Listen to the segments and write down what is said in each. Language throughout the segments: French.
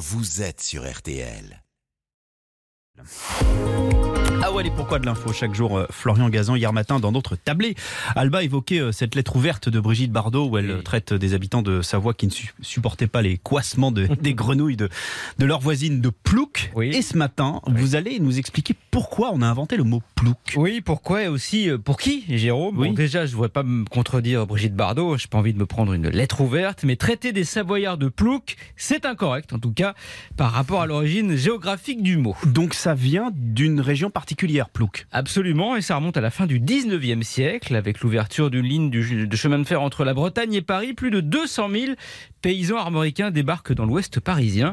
vous êtes sur RTL. Ah ouais, et pourquoi de l'info chaque jour euh, Florian Gazan, hier matin, dans notre tablé, Alba évoquait euh, cette lettre ouverte de Brigitte Bardot où elle Oui. traite des habitants de Savoie qui ne su- supportaient pas les coissements de- des grenouilles de, de leur voisine de plouc. Oui. Et ce matin, vous allez nous expliquer pourquoi on a inventé le mot plouc. Oui, pourquoi et aussi euh, pour qui, Jérôme? Oui. Bon, déjà, je ne voudrais pas me contredire Brigitte Bardot, je n'ai pas envie de me prendre une lettre ouverte, mais traiter des Savoyards de plouc, c'est incorrect, en tout cas, par rapport à l'origine géographique du mot. Donc ça vient d'une région particulière, plouc. Absolument, et ça remonte à la fin du 19e siècle, avec l'ouverture d'une ligne de chemin de fer entre la Bretagne et Paris. Plus de 200 000 paysans armoricains débarquent dans l'ouest parisien,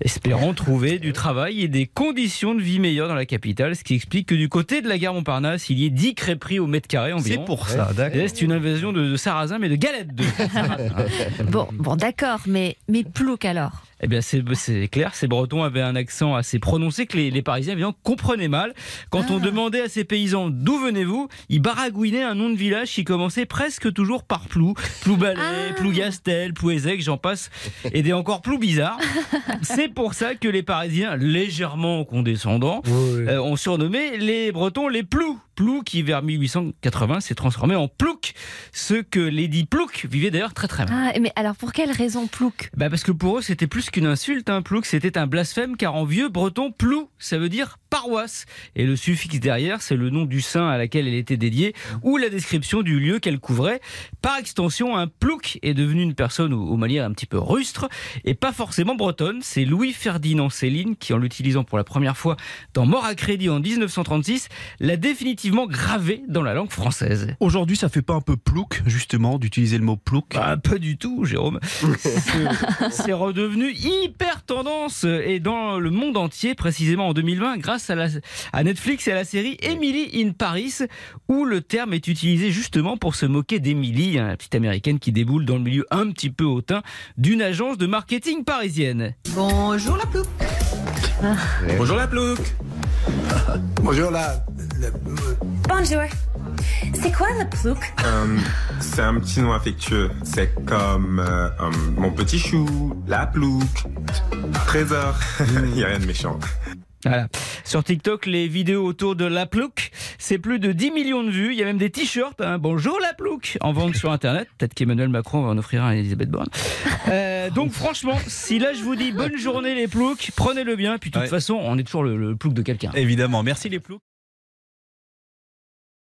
espérant trouver du travail et des conditions de vie meilleures dans la capitale, ce qui explique que du côté de la gare Montparnasse, il y ait 10 crêperies au mètre carré environ. C'est pour ça, Et d'accord. là, C'est une invasion de, de sarrasin, mais de galettes de. Bon, bon d'accord, mais, mais plouc alors Eh bien, c'est clair, ces Bretons avaient un accent assez prononcé que les, les Parisiens évidemment, comprenaient mal. Quand on demandait à ces paysans d'où venez-vous, ils baragouinaient un nom de village qui commençait presque toujours par Plou. Ploubalais, Ah. Plougastel, Plouézec, j'en passe, et des encore plus bizarres. c'est pour ça que les Parisiens, légèrement condescendants, euh, ont surnommé les Bretons les Plous. Plou qui, vers 1880, s'est transformé en Plouc. Ce que Lady Plouc vivait d'ailleurs très très mal. ah, Mais alors pour quelle raison plouc? Bah parce que pour eux, c'était plus qu'une insulte, un plouc, c'était un blasphème, car en vieux breton, plou, ça veut dire paroisse. Et le suffixe derrière, c'est le nom du saint à laquelle elle était dédiée, ou la description du lieu qu'elle couvrait. Par extension, un plouc est devenu une personne aux, aux manières un petit peu rustres, et pas forcément bretonne. C'est Louis-Ferdinand Céline qui, en l'utilisant pour la première fois dans Mort à crédit en 1936, l'a définitivement gravé dans la langue française. Aujourd'hui, ça fait pas un peu plouc, justement, d'utiliser le mot plouc? Bah, pas du tout, Jérôme. C'est- C'est redevenu hyper tendance et dans le monde entier, précisément en 2020, grâce à, la- à Netflix et à la série Emily in Paris, où le terme est utilisé justement pour se moquer d'Emily, hein, la petite américaine qui déboule dans le milieu un petit peu hautain d'une agence de marketing parisienne. Bonjour la plouc. Bonjour la plouc Bonjour la... Bonjour. C'est quoi la plouc? Euh, C'est un petit nom affectueux. C'est comme euh, euh, mon petit chou, la plouc, trésor. Il n'y a rien de méchant. Voilà. Sur TikTok, les vidéos autour de la plouc, c'est plus de 10 millions de vues. Il y a même des t-shirts. hein. Bonjour la plouc en vente sur Internet. Peut-être qu'Emmanuel Macron va en offrir un à Elisabeth Borne. Euh, donc franchement, si là je vous dis bonne journée les ploucs, prenez-le bien. Puis de toute Ouais. façon, on est toujours le, le plouc de quelqu'un. Évidemment, merci les ploucs.